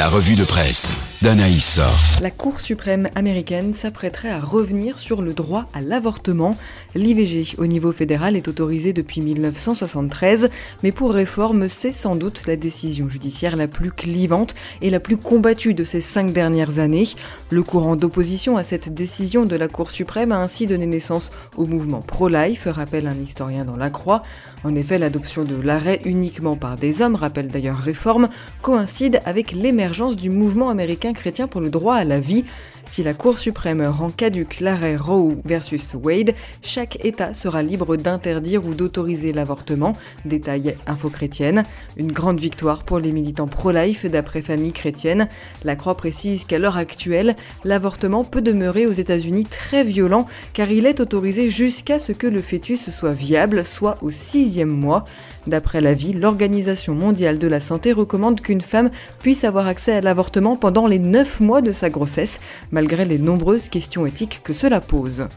La revue de presse d'Anaïs Source. La Cour suprême américaine s'apprêterait à revenir sur le droit à l'avortement. L'IVG au niveau fédéral est autorisé depuis 1973, mais pour réforme, c'est sans doute la décision judiciaire la plus clivante et la plus combattue de ces cinq dernières années. Le courant d'opposition à cette décision de la Cour suprême a ainsi donné naissance au mouvement pro-life, rappelle un historien dans La Croix. En effet, l'adoption de l'arrêt uniquement par des hommes, rappelle d'ailleurs réforme, coïncide avec l'émergence du mouvement américain chrétien pour le droit à la vie. Si la Cour suprême rend caduque l'arrêt Roe versus Wade, chaque État sera libre d'interdire ou d'autoriser l'avortement, détaille Info Chrétienne. Une grande victoire pour les militants pro-life d'après Famille Chrétienne. La Croix précise qu'à l'heure actuelle, l'avortement peut demeurer aux États-Unis très violent car il est autorisé jusqu'à ce que le fœtus soit viable, soit au sixième mois. D'après l'avis, l'Organisation mondiale de la santé recommande qu'une femme puisse avoir accès à l'avortement pendant les 9 mois de sa grossesse, les nombreuses questions éthiques que cela pose.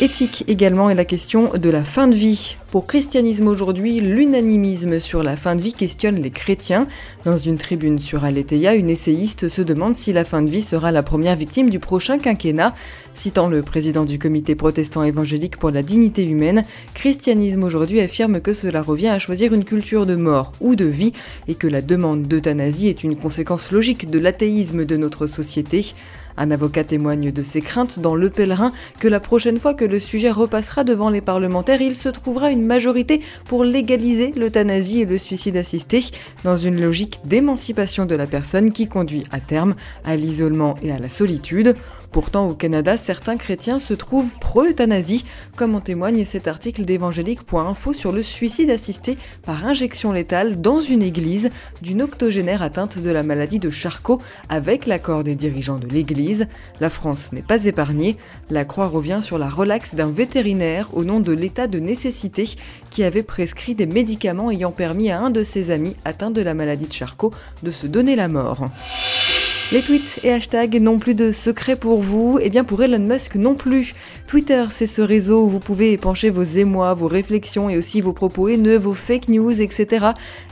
Éthique également est la question de la fin de vie. Pour Christianisme aujourd'hui, l'unanimisme sur la fin de vie questionne les chrétiens. Dans une tribune sur Aletheia, une essayiste se demande si la fin de vie sera la première victime du prochain quinquennat. Citant le président du comité protestant évangélique pour la dignité humaine, Christianisme aujourd'hui affirme que cela revient à choisir une culture de mort ou de vie et que la demande d'euthanasie est une conséquence logique de l'athéisme de notre société. Un avocat témoigne de ses craintes dans Le Pèlerin que la prochaine fois que le sujet repassera devant les parlementaires, il se trouvera une majorité pour légaliser l'euthanasie et le suicide assisté dans une logique d'émancipation de la personne qui conduit à terme à l'isolement et à la solitude. Pourtant, au Canada, certains chrétiens se trouvent pro-euthanasie, comme en témoigne cet article d'évangélique.info sur le suicide assisté par injection létale dans une église d'une octogénaire atteinte de la maladie de Charcot avec l'accord des dirigeants de La France n'est pas épargnée. La croix revient sur la relaxe d'un vétérinaire au nom de l'état de nécessité qui avait prescrit des médicaments ayant permis à un de ses amis atteint de la maladie de Charcot de se donner la mort. Les tweets et hashtags n'ont plus de secret pour vous, et bien pour Elon Musk non plus. Twitter, c'est ce réseau où vous pouvez épancher vos émois, vos réflexions et aussi vos propos haineux, vos fake news, etc.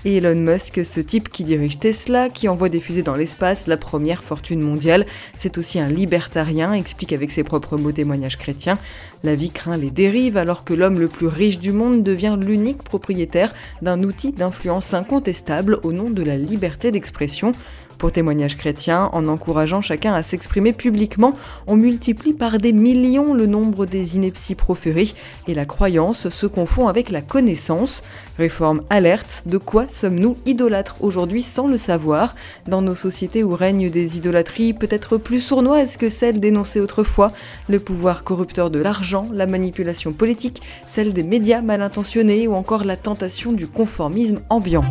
Et Elon Musk, ce type qui dirige Tesla, qui envoie des fusées dans l'espace, la première fortune mondiale, c'est aussi un libertarien, explique avec ses propres mots témoignages chrétiens. La vie craint les dérives alors que l'homme le plus riche du monde devient l'unique propriétaire d'un outil d'influence incontestable au nom de la liberté d'expression. Pour témoignage chrétien, en encourageant chacun à s'exprimer publiquement, on multiplie par des millions le nombre des inepties proférées et la croyance se confond avec la connaissance. Réforme alerte, de quoi sommes-nous idolâtres aujourd'hui sans le savoir? Dans nos sociétés où règnent des idolâtries peut-être plus sournoises que celles dénoncées autrefois, le pouvoir corrupteur de l'argent, la manipulation politique, celle des médias mal intentionnés ou encore la tentation du conformisme ambiant.